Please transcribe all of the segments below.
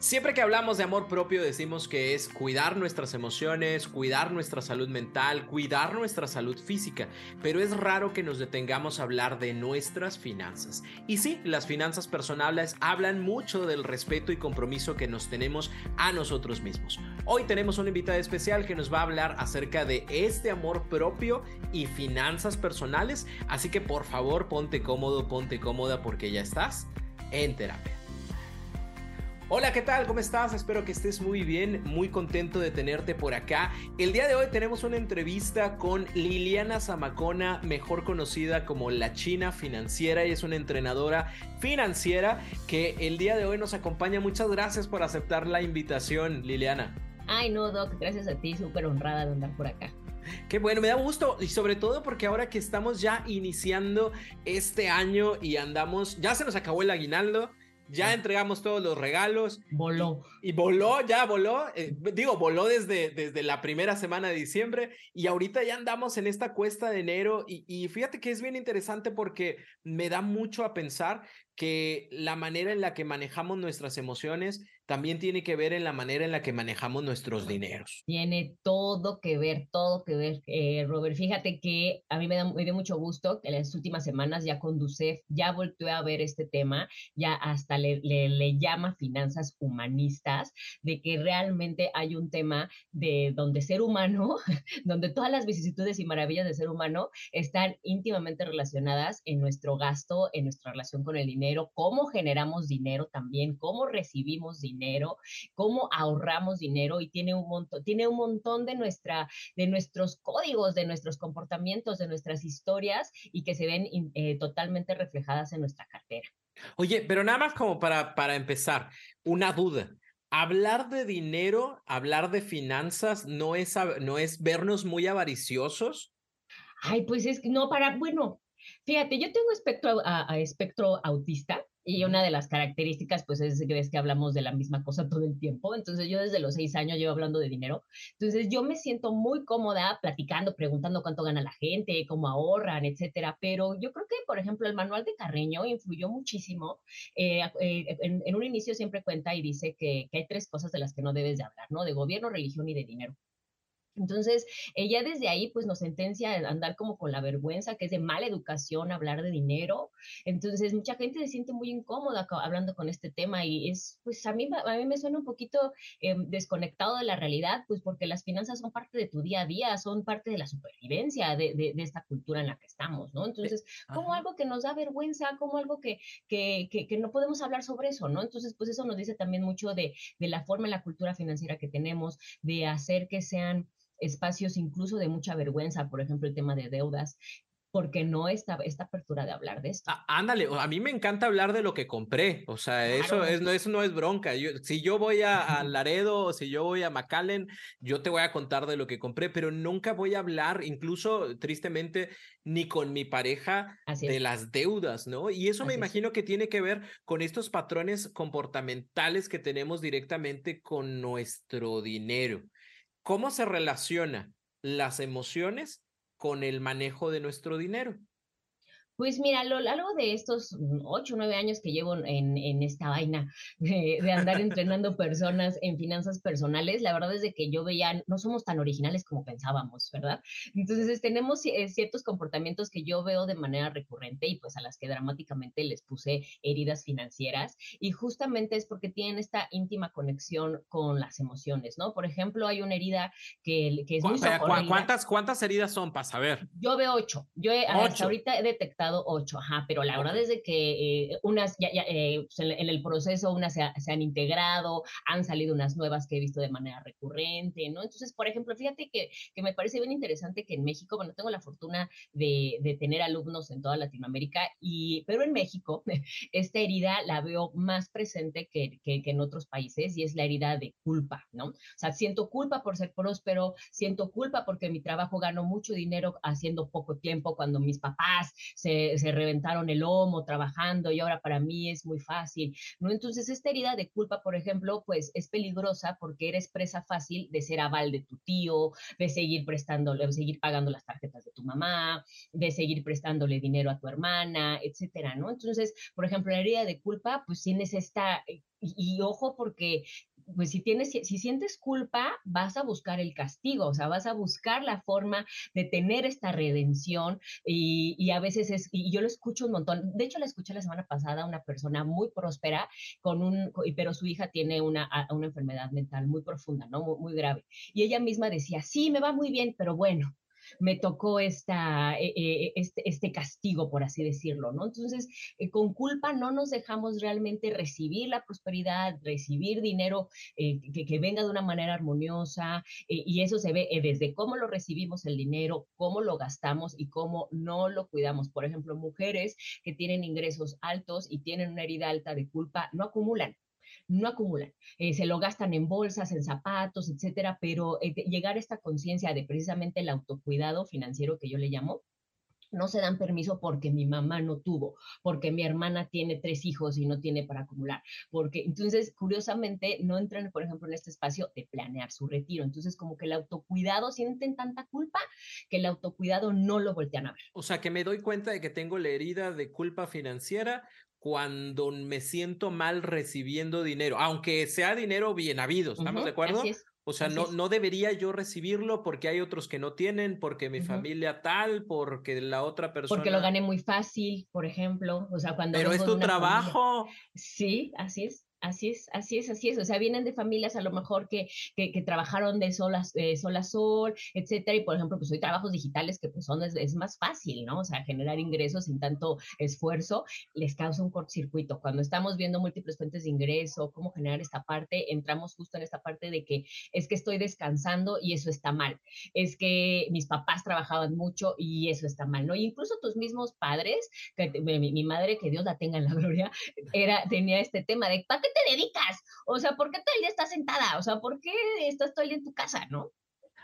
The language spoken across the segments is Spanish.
Siempre que hablamos de amor propio decimos que es cuidar nuestras emociones, cuidar nuestra salud mental, cuidar nuestra salud física, pero es raro que nos detengamos a hablar de nuestras finanzas. Y sí, las finanzas personales hablan mucho del respeto y compromiso que nos tenemos a nosotros mismos. Hoy tenemos una invitada especial que nos va a hablar acerca de este amor propio y finanzas personales, así que por favor ponte cómodo, ponte cómoda porque ya estás en terapia. Hola, ¿qué tal? ¿Cómo estás? Espero que estés muy bien, muy contento de tenerte por acá. El día de hoy tenemos una entrevista con Liliana Zamacona, mejor conocida como la China Financiera. y es una entrenadora financiera que el día de hoy nos acompaña. Muchas gracias por aceptar la invitación, Liliana. Ay, no, Doc, gracias a ti, súper honrada de andar por acá. Qué bueno, me da gusto y sobre todo porque ahora que estamos ya iniciando este año y andamos, ya se nos acabó el aguinaldo, ya entregamos todos los regalos. Voló. Y, voló, ya voló. Eh, digo, voló desde, desde la primera semana de diciembre y ahorita ya andamos en esta cuesta de enero y, y fíjate que es bien interesante porque me da mucho a pensar que la manera en la que manejamos nuestras emociones también tiene que ver en la manera en la que manejamos nuestros dineros. Tiene todo que ver, todo que ver, eh, Robert. Fíjate que a mí me da, dio mucho gusto que en las últimas semanas ya con Ducef ya volteó a ver este tema, ya hasta le, le, llama finanzas humanistas, de que realmente hay un tema de donde ser humano, donde todas las vicisitudes y maravillas de ser humano están íntimamente relacionadas en nuestro gasto, en nuestra relación con el dinero, cómo generamos dinero también, cómo recibimos dinero dinero, cómo ahorramos dinero y tiene un montón, tiene un montón de, nuestra, de nuestros códigos, de nuestros comportamientos, de nuestras historias y que se ven eh, totalmente reflejadas en nuestra cartera. Oye, pero nada más como para, para empezar, una duda. Hablar de dinero, hablar de finanzas, no es, no es vernos muy avariciosos. Ay, pues es que no para, bueno, fíjate, yo tengo espectro, a espectro autista y una de las características, pues, es que ves que hablamos de la misma cosa todo el tiempo. Entonces, yo desde los seis años llevo hablando de dinero. Entonces, yo me siento muy cómoda platicando, preguntando cuánto gana la gente, cómo ahorran, etcétera. Pero yo creo que, por ejemplo, el manual de Carreño influyó muchísimo. Eh, eh, en, un inicio siempre cuenta y dice que, que hay tres cosas de las que no debes de hablar, ¿no? De gobierno, religión y de dinero. Entonces, ella desde ahí pues nos sentencia a andar como con la vergüenza, que es de mala educación hablar de dinero. Entonces, mucha gente se siente muy incómoda hablando con este tema y es, pues a mí, a mí me suena un poquito em, desconectado de la realidad, pues porque las finanzas son parte de tu día a día, son parte de la supervivencia de, de, esta cultura en la que estamos, ¿no? Entonces, como algo que nos da vergüenza, como algo que, que, que, que, no podemos hablar sobre eso, ¿no? Entonces, pues eso nos dice también mucho de, de la forma en la cultura financiera que tenemos, de hacer que sean espacios incluso de mucha vergüenza, por ejemplo, el tema de deudas, porque no está esta apertura de hablar de esto. Ah, ándale, a mí me encanta hablar de lo que compré, o sea, eso, es, no, eso no es bronca. Yo, si yo voy a, Laredo o si yo voy a McAllen, yo te voy a contar de lo que compré, pero nunca voy a hablar, incluso tristemente, ni con mi pareja de las deudas, ¿no? Y eso me imagino que tiene que ver con estos patrones comportamentales que tenemos directamente con nuestro dinero. ¿Cómo se relaciona las emociones con el manejo de nuestro dinero? Pues mira, a lo largo de estos ocho o nueve años que llevo en, en esta vaina de, andar entrenando personas en finanzas personales, la verdad es de que yo veía, no somos tan originales como pensábamos, ¿verdad? Entonces tenemos eh, ciertos comportamientos que yo veo de manera recurrente y pues a las que dramáticamente les puse heridas financieras y justamente es porque tienen esta íntima conexión con las emociones, ¿no? Por ejemplo, hay una herida que, que es muy ¿Cuántas, ¿Cuántas heridas son para saber? Yo veo ocho. Yo hasta ahorita he detectado comprado ocho, ajá, pero la verdad es de que eh, unas, ya, ya eh, pues, en, el proceso unas se, se, han integrado, han salido unas nuevas que he visto de manera recurrente, ¿no? Entonces, por ejemplo, fíjate que, que me parece bien interesante que en México, bueno, tengo la fortuna de, de tener alumnos en toda Latinoamérica, y, pero en México esta herida la veo más presente que, que, que en otros países y es la herida de culpa, ¿no? O sea, siento culpa por ser próspero, siento culpa porque mi trabajo gano mucho dinero haciendo poco tiempo cuando mis papás se, se reventaron el lomo trabajando y ahora para mí es muy fácil, ¿no? Entonces, esta herida de culpa, por ejemplo, pues es peligrosa porque eres presa fácil de ser aval de tu tío, de seguir prestándole, de seguir pagando las tarjetas de tu mamá, de seguir prestándole dinero a tu hermana, etcétera, ¿no? Entonces, por ejemplo, la herida de culpa, pues tienes esta, y, y ojo porque pues si tienes, si, si, sientes culpa, vas a buscar el castigo, o sea, vas a buscar la forma de tener esta redención y, y, a veces es, y yo lo escucho un montón, de hecho la escuché la semana pasada a una persona muy próspera, con un, pero su hija tiene una, una enfermedad mental muy profunda, ¿no? Muy, muy grave. Y ella misma decía, sí, me va muy bien, pero bueno, me tocó esta, eh, este, este, castigo, por así decirlo, ¿no? Entonces, eh, con culpa no nos dejamos realmente recibir la prosperidad, recibir dinero eh, que, que, venga de una manera armoniosa, y eso se ve desde cómo lo recibimos el dinero, cómo lo gastamos y cómo no lo cuidamos. Por ejemplo, mujeres que tienen ingresos altos y tienen una herida alta de culpa, no acumulan no acumulan, eh, se lo gastan en bolsas, en zapatos, etcétera, pero eh, llegar a esta conciencia de precisamente el autocuidado financiero que yo le llamo, no se dan permiso porque mi mamá no tuvo, porque mi hermana tiene tres hijos y no tiene para acumular, porque entonces, curiosamente, no entran, por ejemplo, en este espacio de planear su retiro. Entonces, como que el autocuidado sienten tanta culpa que el autocuidado no lo voltean a ver. O sea, que me doy cuenta de que tengo la herida de culpa financiera cuando me siento mal recibiendo dinero, aunque sea dinero bien habido, ¿estamos uh -huh, de acuerdo? Es. O sea, no, no debería yo recibirlo porque hay otros que no tienen, porque mi uh -huh. familia tal, porque la otra persona. Porque lo gané muy fácil, por ejemplo. O sea, cuando. Pero es tu trabajo. Familia... Sí, así es. Así es, así es, así es. O sea, vienen de familias a lo mejor que, que, trabajaron de sol a, eh, sol a, etcétera. Y por ejemplo, pues hay trabajos digitales que pues son, es, más fácil, ¿no? O sea, generar ingresos sin tanto esfuerzo les causa un cortocircuito. Cuando estamos viendo múltiples fuentes de ingreso, cómo generar esta parte, entramos justo en esta parte de que es que estoy descansando y eso está mal. Es que mis papás trabajaban mucho y eso está mal, ¿no? Incluso tus mismos padres, que mi, madre, que Dios la tenga en la gloria, era, tenía este tema de, ¿para qué te dedicas? O sea, ¿por qué todo el día estás sentada? O sea, ¿por qué estás todo el día en tu casa, no?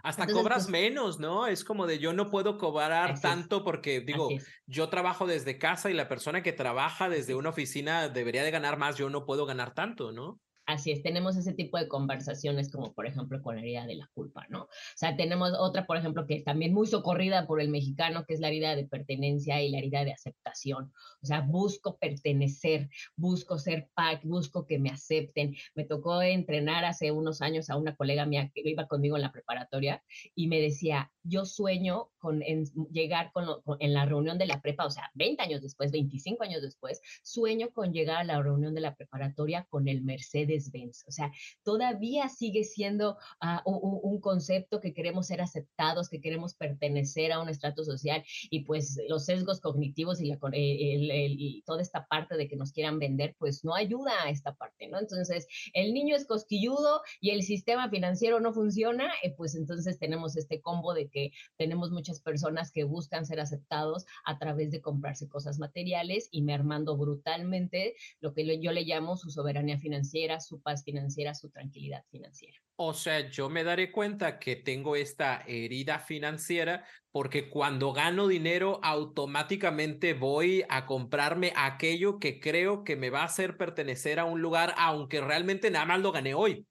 Hasta Entonces, cobras pues, menos, ¿no? Es como de yo no puedo cobrar tanto porque digo, yo trabajo desde casa y la persona que trabaja desde una oficina debería de ganar más, yo no puedo ganar tanto, ¿no? Así es, tenemos ese tipo de conversaciones como por ejemplo con la herida de la culpa, ¿no? O sea, tenemos otra, por ejemplo, que es también muy socorrida por el mexicano, que es la herida de pertenencia y la herida de aceptación. O sea, busco pertenecer, busco ser PAC, busco que me acepten. Me tocó entrenar hace unos años a una colega mía que iba conmigo en la preparatoria y me decía, yo sueño con en, llegar con, lo, con, en la reunión de la prepa, o sea, 20 años después, 25 años después, sueño con llegar a la reunión de la preparatoria con el Mercedes Benz. O sea, todavía sigue siendo uh, un, un, concepto que queremos ser aceptados, que queremos pertenecer a un estrato social y pues los sesgos cognitivos y, la, el, el, y toda esta parte de que nos quieran vender, pues no ayuda a esta parte, ¿no? Entonces, el niño es cosquilludo y el sistema financiero no funciona, eh, pues entonces tenemos este combo de que tenemos muchas personas que buscan ser aceptados a través de comprarse cosas materiales y mermando brutalmente lo que yo le llamo su soberanía financiera, su paz financiera, su tranquilidad financiera. O sea, yo me daré cuenta que tengo esta herida financiera porque cuando gano dinero automáticamente voy a comprarme aquello que creo que me va a hacer pertenecer a un lugar, aunque realmente nada más lo gané hoy.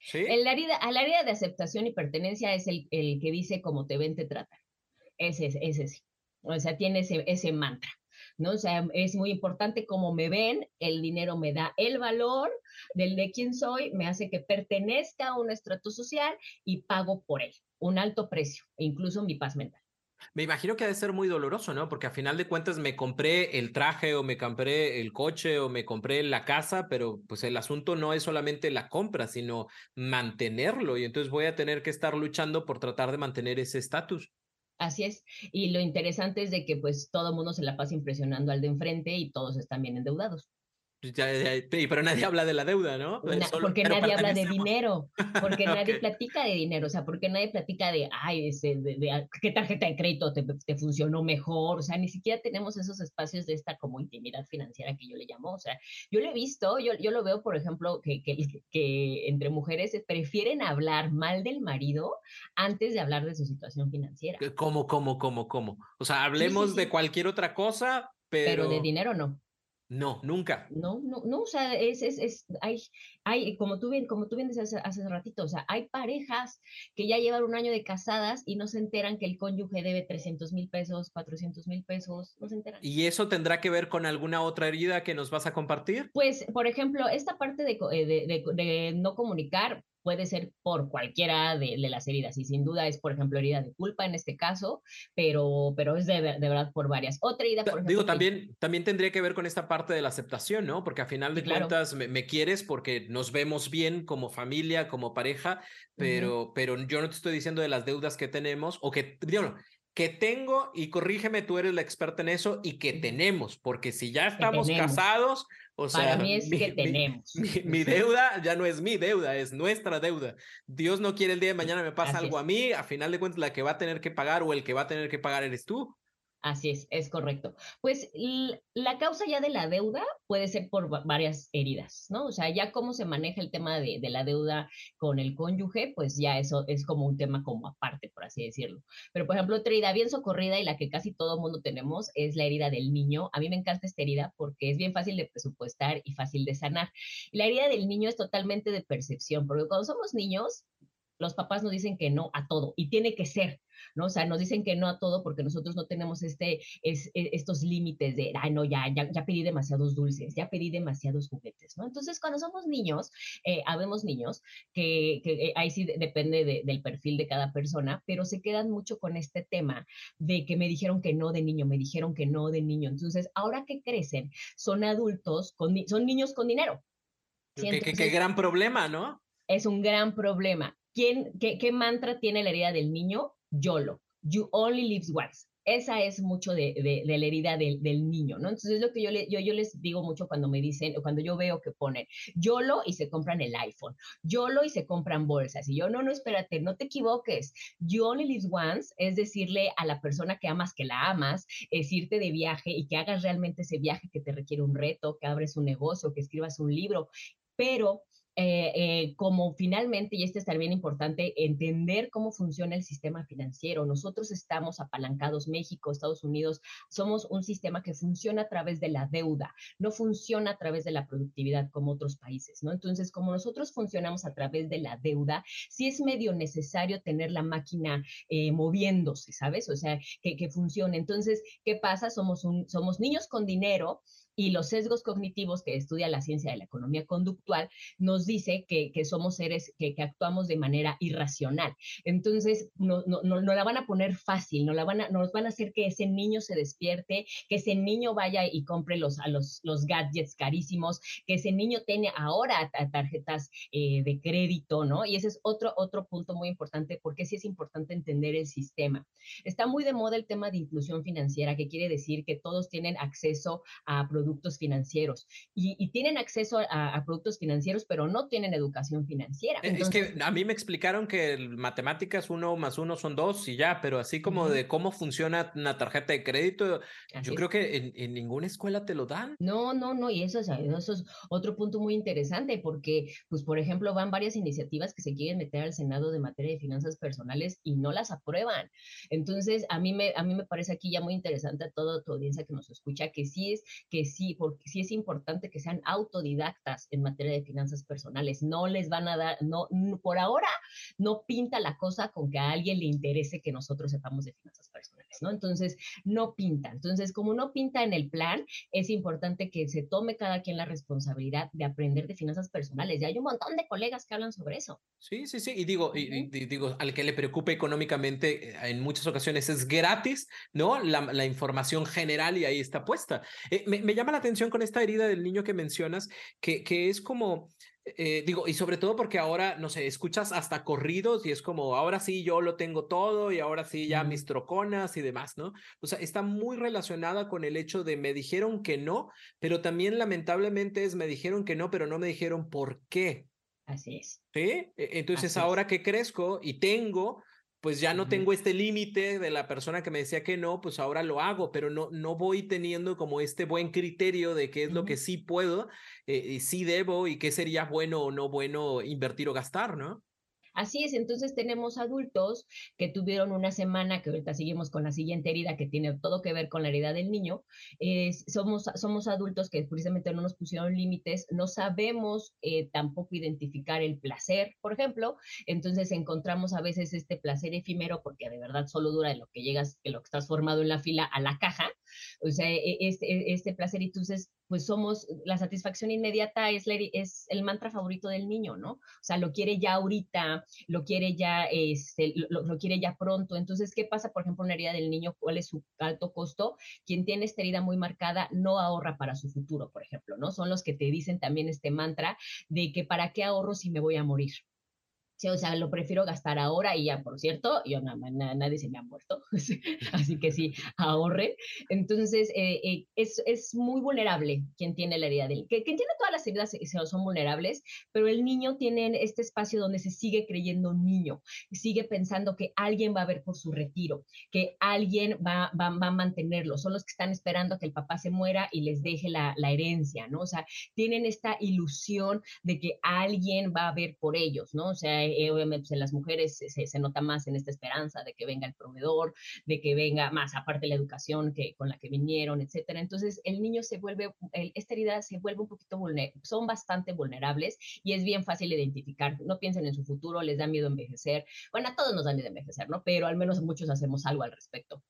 ¿Sí? El área, al área de aceptación y pertenencia es el, el que dice como te ven, te tratan. Ese es, ese sí. O sea, tiene ese, ese mantra. ¿no? O sea, es muy importante cómo me ven, el dinero me da el valor del de quién soy, me hace que pertenezca a un estrato social y pago por él, un alto precio, e incluso mi paz mental. Me imagino que ha de ser muy doloroso, ¿no? Porque a final de cuentas me compré el traje o me compré el coche o me compré la casa, pero pues el asunto no es solamente la compra, sino mantenerlo y entonces voy a tener que estar luchando por tratar de mantener ese estatus. Así es. Y lo interesante es de que pues todo el mundo se la pasa impresionando al de enfrente y todos están bien endeudados. Pues pero nadie habla de la deuda, ¿no? porque nadie habla de dinero, porque nadie platica de dinero, o sea, porque nadie platica de, ay, ese, de, ah, qué tarjeta de crédito te, te, funcionó mejor, o sea, ni siquiera tenemos esos espacios de esta como intimidad financiera que yo le llamo, o sea, yo lo he visto, yo, yo lo veo, por ejemplo, que, que, que entre mujeres prefieren hablar mal del marido antes de hablar de su situación financiera. ¿Cómo, cómo, cómo, cómo? O sea, hablemos de cualquier otra cosa, pero... Pero de dinero no. No, nunca. No, no, no, o sea, es, es, es, hay, hay, como tú bien, como tú bien decías hace, ratito, o sea, hay parejas que ya llevan un año de casadas y no se enteran que el cónyuge debe 300 mil pesos, 400 mil pesos, no se enteran. ¿Y eso tendrá que ver con alguna otra herida que nos vas a compartir? Pues, por ejemplo, esta parte de, eh, de, de, de no comunicar, puede ser por cualquiera de, las heridas y sin duda es, por ejemplo, herida de culpa en este caso, pero, pero es de, verdad por varias. Otra herida, por ejemplo. Digo, también, también tendría que ver con esta parte de la aceptación, ¿no? Porque a final de cuentas me, quieres porque nos vemos bien como familia, como pareja, pero, pero yo no te estoy diciendo de las deudas que tenemos o que, digo, que tengo, y corrígeme, tú eres la experta en eso, y que tenemos, porque si ya estamos casados, o sea, Para mí es que tenemos. Mi, deuda ya no es mi deuda, es nuestra deuda. Dios no quiere el día de mañana me pasa algo a mí, a final de cuentas la que va a tener que pagar o el que va a tener que pagar eres tú. Así es, es correcto. Pues la causa ya de la deuda puede ser por varias heridas, ¿no? O sea, ya cómo se maneja el tema de, la deuda con el cónyuge, pues ya eso es como un tema como aparte, por así decirlo. Pero, por ejemplo, otra herida bien socorrida y la que casi todo mundo tenemos es la herida del niño. A mí me encanta esta herida porque es bien fácil de presupuestar y fácil de sanar. la herida del niño es totalmente de percepción, porque cuando somos niños, los papás nos dicen que no a todo y tiene que ser. ¿no? O sea, nos dicen que no a todo porque nosotros no tenemos este, es, e, estos límites de, ay, no, ya, ya, ya, pedí demasiados dulces, ya pedí demasiados juguetes, ¿no? Entonces, cuando somos niños, eh, habemos niños que, que eh, ahí sí depende del perfil de cada persona, pero se quedan mucho con este tema de que me dijeron que no de niño, me dijeron que no de niño. Entonces, ahora que crecen, son adultos, con, son niños con dinero. ¿Qué, qué, gran problema, ¿no? Es un gran problema. ¿Quién, qué, ¿Qué mantra tiene la herida del niño? YOLO, You Only Live Once. Esa es mucho de, la herida del, niño, ¿no? Entonces, es lo que yo, yo les digo mucho cuando me dicen, cuando yo veo que ponen YOLO y se compran el iPhone, YOLO y se compran bolsas. Y yo, no, no, espérate, no te equivoques. You Only Live Once es decirle a la persona que amas que la amas, es irte de viaje y que hagas realmente ese viaje que te requiere un reto, que abres un negocio, que escribas un libro, pero eh, eh, como finalmente, y este es bien importante, entender cómo funciona el sistema financiero. Nosotros estamos apalancados, México, Estados Unidos, somos un sistema que funciona a través de la deuda, no funciona a través de la productividad como otros países, ¿no? Entonces, como nosotros funcionamos a través de la deuda, sí es medio necesario tener la máquina eh, moviéndose, ¿sabes? O sea, que, que funcione. Entonces, ¿qué pasa? Somos, un, somos niños con dinero y los sesgos cognitivos que estudia la ciencia de la economía conductual nos dice que, somos seres que, actuamos de manera irracional. Entonces, no, no, no, la van a poner fácil, no la van a, nos van a hacer que ese niño se despierte, que ese niño vaya y compre los, a los, los gadgets carísimos, que ese niño tiene ahora tarjetas eh, de crédito, ¿no? Y ese es otro, otro punto muy importante, porque sí es importante entender el sistema. Está muy de moda el tema de inclusión financiera, que quiere decir que todos tienen acceso a productos productos financieros y, tienen acceso a, productos financieros, pero no tienen educación financiera. Eh, es que a mí me explicaron que matemáticas uno más uno son dos y ya, pero así como de cómo funciona una tarjeta de crédito, yo creo que en, ninguna escuela te lo dan. No, no, no, y eso es, eso es otro punto muy interesante porque, pues, por ejemplo, van varias iniciativas que se quieren meter al Senado de materia de finanzas personales y no las aprueban. Entonces, a mí me, a mí me parece aquí ya muy interesante a toda tu audiencia que nos escucha que sí es, que sí, porque sí es importante que sean autodidactas en materia de finanzas personales. No les van a dar, no, por ahora no pinta la cosa con que a alguien le interese que nosotros sepamos de finanzas personales, ¿no? Entonces, no pinta. Entonces, como no pinta en el plan, es importante que se tome cada quien la responsabilidad de aprender de finanzas personales. Y hay un montón de colegas que hablan sobre eso. Sí, sí, sí. Y digo, y, digo, al que le preocupe económicamente, eh, en muchas ocasiones es gratis, ¿no? La, información general y ahí está puesta. Eh, me, me llama la atención con esta herida del niño que mencionas, que, que es como Eh, digo, y sobre todo porque ahora, no sé, escuchas hasta corridos y es como, ahora sí yo lo tengo todo y ahora sí ya mis troconas y demás, ¿no? O sea, está muy relacionada con el hecho de me dijeron que no, pero también lamentablemente es me dijeron que no, pero no me dijeron por qué. Así es. ¿Sí? E, entonces ahora que crezco y tengo, pues ya no tengo este límite de la persona que me decía que no, pues ahora lo hago, pero no, no voy teniendo como este buen criterio de qué es lo que sí puedo eh, y sí debo y qué sería bueno o no bueno invertir o gastar, ¿no? Así es, entonces tenemos adultos que tuvieron una semana, que ahorita seguimos con la siguiente herida que tiene todo que ver con la herida del niño. somos, somos adultos que precisamente no nos pusieron límites, no sabemos eh, tampoco identificar el placer, por ejemplo, entonces encontramos a veces este placer efímero porque de verdad solo dura lo que llegas, de lo que estás formado en la fila a la caja, o sea, e, este, este placer, y entonces pues somos, la satisfacción inmediata es, es el mantra favorito del niño, ¿no? O sea, lo quiere ya ahorita, lo quiere ya, este, lo, quiere ya pronto. Entonces, ¿qué pasa, por ejemplo, en la herida del niño? ¿Cuál es su alto costo? Quien tiene esta herida muy marcada no ahorra para su futuro, por ejemplo, ¿no? Son los que te dicen también este mantra de que para qué ahorro si me voy a morir. O sea, lo prefiero gastar ahora y ya, por cierto, yo nadie se me ha muerto, así que sí, ahorre. Entonces, eh, eh, es, es, muy vulnerable quien tiene la herida del... Que, quien tiene todas las heridas son vulnerables, pero el niño tiene este espacio donde se sigue creyendo niño, sigue pensando que alguien va a ver por su retiro, que alguien va, va, va a mantenerlo, son los que están esperando a que el papá se muera y les deje la, la herencia, ¿no? O sea, tienen esta ilusión de que alguien va a ver por ellos, ¿no? O sea, eh, obviamente pues, en las mujeres se, nota más en esta esperanza de que venga el proveedor, de que venga más, aparte la educación que, con la que vinieron, etcétera. Entonces, el niño se vuelve, esta herida se vuelve un poquito vulnerable, son bastante vulnerables y es bien fácil identificar. No piensen en su futuro, les da miedo envejecer. Bueno, a todos nos da miedo envejecer, ¿no? Pero al menos muchos hacemos algo al respecto.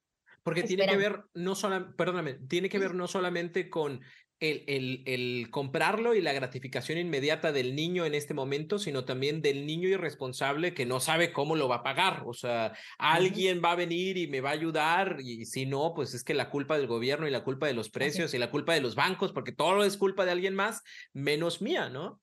Porque tiene que ver, no solamente, perdóname, tiene que ver no solamente con el, el, comprarlo y la gratificación inmediata del niño en este momento, sino también del niño irresponsable que no sabe cómo lo va a pagar. O sea, alguien va a venir y me va a ayudar y si no, pues es que la culpa del gobierno y la culpa de los precios y la culpa de los bancos, porque todo es culpa de alguien más, menos mía, ¿no?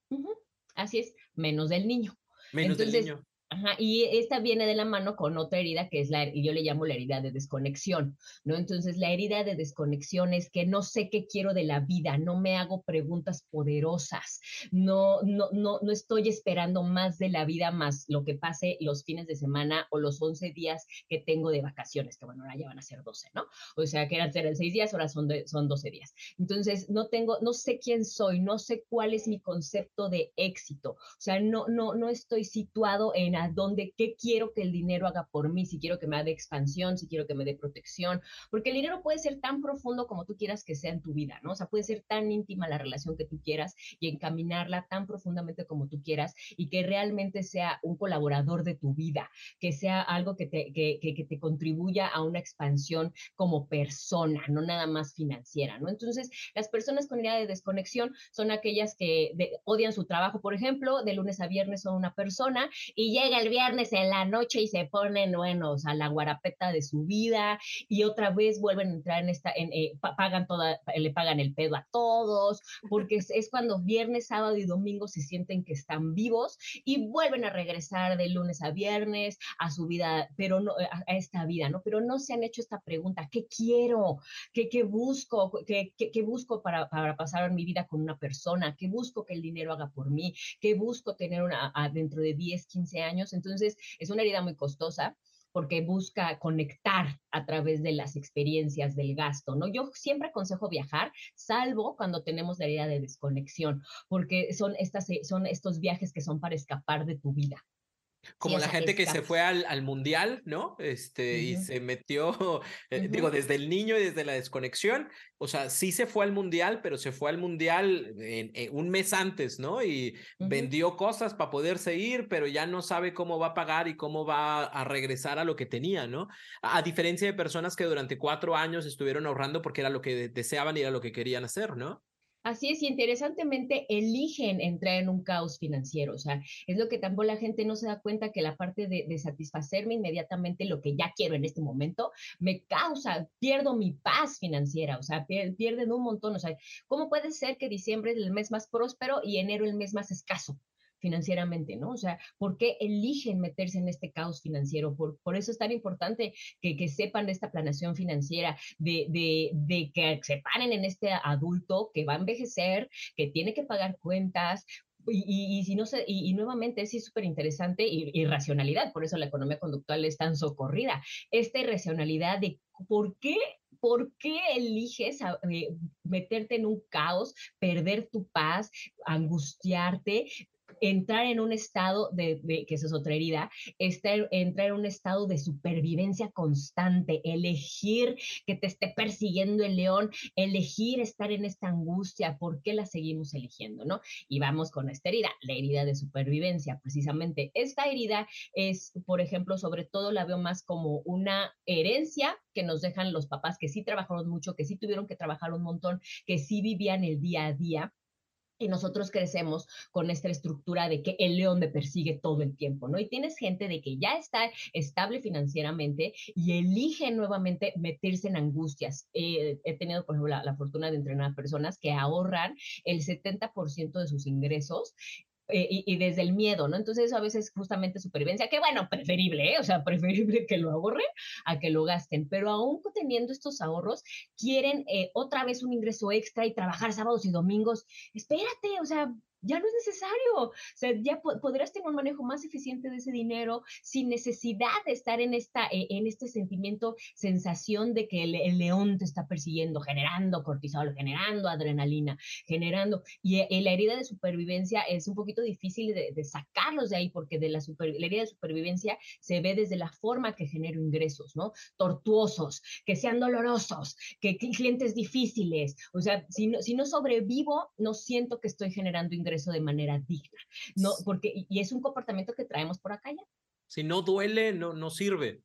Así es, menos del niño. Menos del niño. Ajá, y esta viene de la mano con otra herida que es la, y yo le llamo la herida de desconexión, ¿no? Entonces, la herida de desconexión es que no sé qué quiero de la vida, no me hago preguntas poderosas, no, no, no, no estoy esperando más de la vida más lo que pase los fines de semana o los 11 días que tengo de vacaciones, que bueno, ahora ya van a ser 12, ¿no? O sea, que eran, eran 6 días, ahora son, son 12 días. Entonces, no tengo, no sé quién soy, no sé cuál es mi concepto de éxito, o sea, no, no, no estoy situado en a dónde, qué quiero que el dinero haga por mí, si quiero que me dé expansión, si quiero que me dé protección, porque el dinero puede ser tan profundo como tú quieras que sea en tu vida, ¿no? O sea, puede ser tan íntima la relación que tú quieras y encaminarla tan profundamente como tú quieras y que realmente sea un colaborador de tu vida, que sea algo que te, que, que, te contribuya a una expansión como persona, no nada más financiera, ¿no? Entonces, las personas con idea de desconexión son aquellas que odian su trabajo, por ejemplo, de lunes a viernes son una persona y el viernes en la noche y se ponen, bueno, a la guarapeta de su vida y otra vez vuelven a entrar en esta, en, eh, pagan toda, le pagan el pedo a todos, porque es, cuando viernes, sábado y domingo se sienten que están vivos y vuelven a regresar de lunes a viernes a su vida, pero no, a, esta vida, ¿no? Pero no se han hecho esta pregunta, ¿qué quiero? ¿Qué, qué busco? ¿Qué, qué, busco para, para pasar mi vida con una persona? ¿Qué busco que el dinero haga por mí? ¿Qué busco tener una, dentro de 10, 15 años? Entonces, es una herida muy costosa porque busca conectar a través de las experiencias del gasto, ¿no? Yo siempre aconsejo viajar, salvo cuando tenemos la herida de desconexión, porque son, estas, son estos viajes que son para escapar de tu vida. Como la gente que se fue al, al, mundial, ¿no? Este, y se metió, eh, digo, desde el niño y desde la desconexión, o sea, sí se fue al mundial, pero se fue al mundial en, un mes antes, ¿no? Y vendió cosas para poderse ir, pero ya no sabe cómo va a pagar y cómo va a regresar a lo que tenía, ¿no? A, diferencia de personas que durante cuatro años estuvieron ahorrando porque era lo que deseaban y era lo que querían hacer, ¿no? Así es, y interesantemente eligen entrar en un caos financiero, o sea, es lo que tampoco la gente no se da cuenta que la parte de, satisfacerme inmediatamente lo que ya quiero en este momento me causa, pierdo mi paz financiera, o sea, pierden un montón, o sea, ¿cómo puede ser que diciembre es el mes más próspero y enero el mes más escaso? Financieramente, ¿no? O sea, ¿por qué eligen meterse en este caos financiero? Por, por eso es tan importante que, que sepan de esta planeación financiera, de, de, que se paren en este adulto que va a envejecer, que tiene que pagar cuentas, y, y, si no se, y, nuevamente sí súper interesante y, irracionalidad, por eso la economía conductual es tan socorrida. Esta irracionalidad de por qué, por qué eliges eh, meterte en un caos, perder tu paz, angustiarte, entrar en un estado de, que eso es otra herida, estar, entrar en un estado de supervivencia constante, elegir que te esté persiguiendo el león, elegir estar en esta angustia, ¿por qué la seguimos eligiendo, no? Y vamos con esta herida, la herida de supervivencia, precisamente. Esta herida es, por ejemplo, sobre todo la veo más como una herencia que nos dejan los papás que sí trabajaron mucho, que sí tuvieron que trabajar un montón, que sí vivían el día a día y nosotros crecemos con esta estructura de que el león me persigue todo el tiempo, ¿no? Y tienes gente de que ya está estable financieramente y elige nuevamente meterse en angustias. Eh, he tenido, por ejemplo, la, la, fortuna de entrenar a personas que ahorran el 70% de sus ingresos eh, y, desde el miedo, ¿no? Entonces eso a veces justamente supervivencia, que bueno, preferible, ¿eh? O sea, preferible que lo ahorren a que lo gasten, pero aún teniendo estos ahorros, quieren eh, otra vez un ingreso extra y trabajar sábados y domingos. Espérate, o sea, ya no es necesario. O sea, ya podrás tener un manejo más eficiente de ese dinero sin necesidad de estar en, esta, eh, en este sentimiento, sensación de que el, león te está persiguiendo, generando cortisol, generando adrenalina, generando. Y eh, la herida de supervivencia es un poquito difícil de, sacarlos de ahí porque de la, la herida de supervivencia se ve desde la forma que genero ingresos, ¿no? Tortuosos, que sean dolorosos, que, clientes difíciles. O sea, si no, si no sobrevivo, no siento que estoy generando ingresos eso de manera digna, ¿no? Porque, y es un comportamiento que traemos por acá ya. Si no duele, no, no sirve.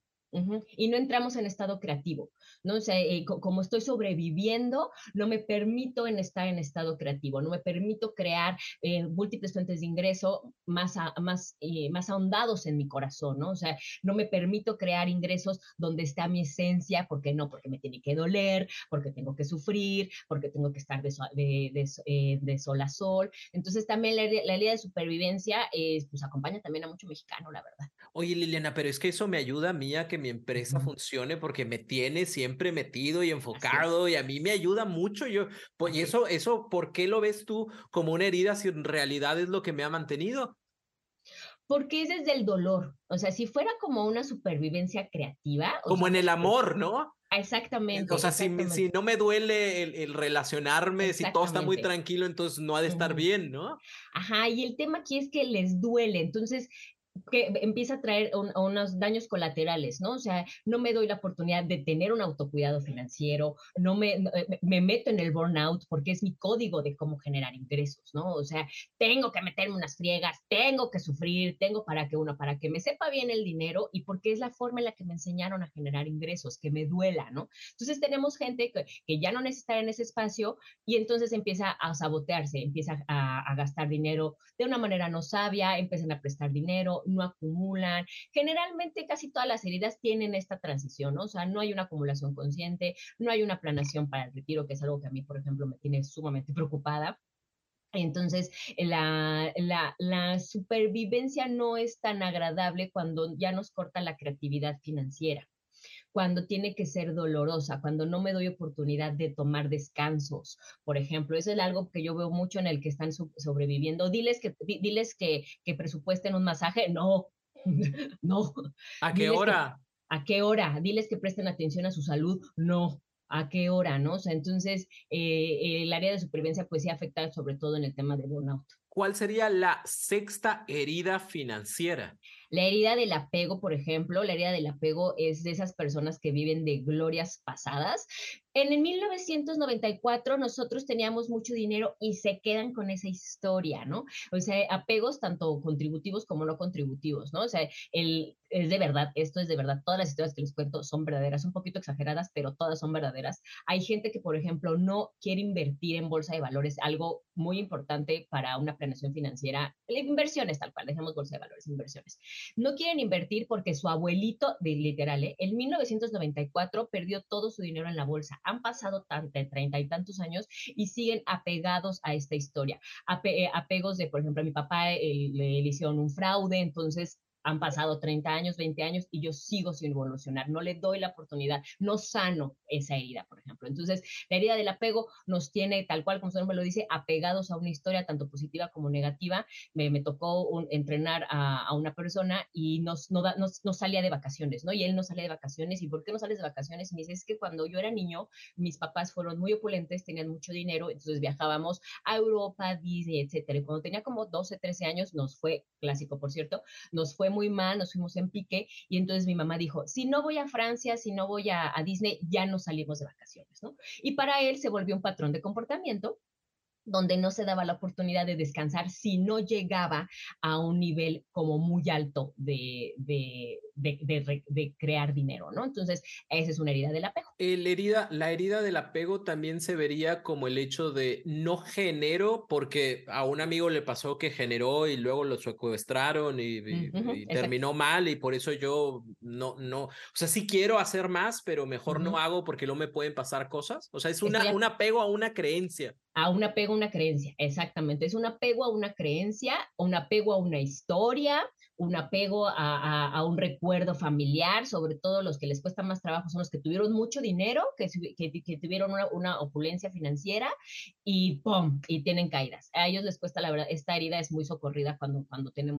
Y no entramos en estado creativo, ¿no? O sea, eh, como estoy sobreviviendo, no me permito en estar en estado creativo, no me permito crear eh, múltiples fuentes de ingreso más, más, eh, más ahondados en mi corazón, ¿no? O sea, no me permito crear ingresos donde está mi esencia, porque no, porque me tiene que doler, porque tengo que sufrir, porque tengo que estar de, de, de, sol a sol. Entonces también la, la idea de supervivencia pues acompaña también a mucho mexicano, la verdad. Oye, Liliana, pero es que eso me ayuda a mí a que mi empresa funcione porque me tiene siempre metido y enfocado y a mí me ayuda mucho. Yo, pues, y eso, eso, ¿por qué lo ves tú como una herida si en realidad es lo que me ha mantenido? Porque es desde el dolor. O sea, si fuera como una supervivencia creativa. Como en el amor, ¿no? Exactamente. O sea, Si, si, no me duele el, relacionarme, si todo está muy tranquilo, entonces no ha de estar bien, ¿no? Ajá, y el tema aquí es que les duele. Entonces, que empieza a traer unos daños colaterales, ¿no? O sea, no me doy la oportunidad de tener un autocuidado financiero, no me, eh, me meto en el burnout porque es mi código de cómo generar ingresos, ¿no? O sea, tengo que meterme unas friegas, tengo que sufrir, tengo para que uno, para que me sepa bien el dinero y porque es la forma en la que me enseñaron a generar ingresos, que me duela, ¿no? Entonces tenemos gente que, que ya no necesita en ese espacio y entonces empieza a sabotearse, empieza a, a gastar dinero de una manera no sabia, empiezan a prestar dinero, no acumulan. Generalmente casi todas las heridas tienen esta transición, ¿no? O sea, no hay una acumulación consciente, no hay una planación para el retiro, que es algo que a mí, por ejemplo, me tiene sumamente preocupada. Entonces, la, la, la, supervivencia no es tan agradable cuando ya nos corta la creatividad financiera, cuando tiene que ser dolorosa, cuando no me doy oportunidad de tomar descansos, por ejemplo. Eso es algo que yo veo mucho en el que están sobreviviendo. Diles que, diles que, que presupuesten un masaje. No, no. ¿A qué hora? ¿A qué hora? Diles que presten atención a su salud. No, a qué hora, ¿no? O sea, entonces eh, el área de supervivencia pues sí afecta sobre todo en el tema de burnout. ¿cuál sería la sexta herida financiera? La herida del apego, por ejemplo, la herida del apego es de esas personas que viven de glorias pasadas. En el 1994 nosotros teníamos mucho dinero y se quedan con esa historia, ¿no? O sea, apegos tanto contributivos como no contributivos, ¿no? O sea, es de verdad, esto es de verdad, todas las historias que les cuento son verdaderas, un poquito exageradas, pero todas son verdaderas. Hay gente que, por ejemplo, no quiere invertir en bolsa de valores, algo muy importante para una planeación financiera, inversiones tal cual, dejemos bolsa de valores, inversiones. No quieren invertir porque su abuelito, de literal, ¿eh? en 1994 perdió todo su dinero en la bolsa. Han pasado treinta y tantos años y siguen apegados a esta historia. Eh, apegos de, por ejemplo, a mi papá eh, le hicieron un fraude, entonces han pasado 30 años, 20 años y yo sigo sin evolucionar, no le doy la oportunidad, no sano esa herida, por ejemplo. Entonces, la herida del apego nos tiene, tal cual como su nombre lo dice, apegados a una historia tanto positiva como negativa. Me, me tocó entrenar a, una persona y nos, no, no, salía de vacaciones, ¿no? Y él no salía de vacaciones. ¿Y por qué no sales de vacaciones? Y me dice, es que cuando yo era niño, mis papás fueron muy opulentes, tenían mucho dinero, entonces viajábamos a Europa, Disney, etcétera. Y cuando tenía como 12, 13 años, nos fue, clásico por cierto, nos fue muy mal, nos fuimos en pique y entonces mi mamá dijo, si no voy a Francia, si no voy a, Disney, ya no salimos de vacaciones, ¿no? Y para él se volvió un patrón de comportamiento donde no se daba la oportunidad de descansar si no llegaba a un nivel como muy alto de, de, de, crear dinero, ¿no? Entonces, esa es una herida del apego. El herida, la herida del apego también se vería como el hecho de no genero, porque a un amigo le pasó que generó y luego lo secuestraron y, terminó mal y por eso yo no, no, o sea, sí quiero hacer más, pero mejor no hago porque no me pueden pasar cosas. O sea, es una, un apego a una creencia. A un apego a una creencia, exactamente. Es un apego a una creencia, un apego a una historia, un apego a, un recuerdo familiar, sobre todo los que les cuesta más trabajo son los que tuvieron mucho dinero, que, que, tuvieron una, opulencia financiera y ¡pum! y tienen caídas. A ellos les cuesta, la verdad, esta herida es muy socorrida cuando, cuando tenemos.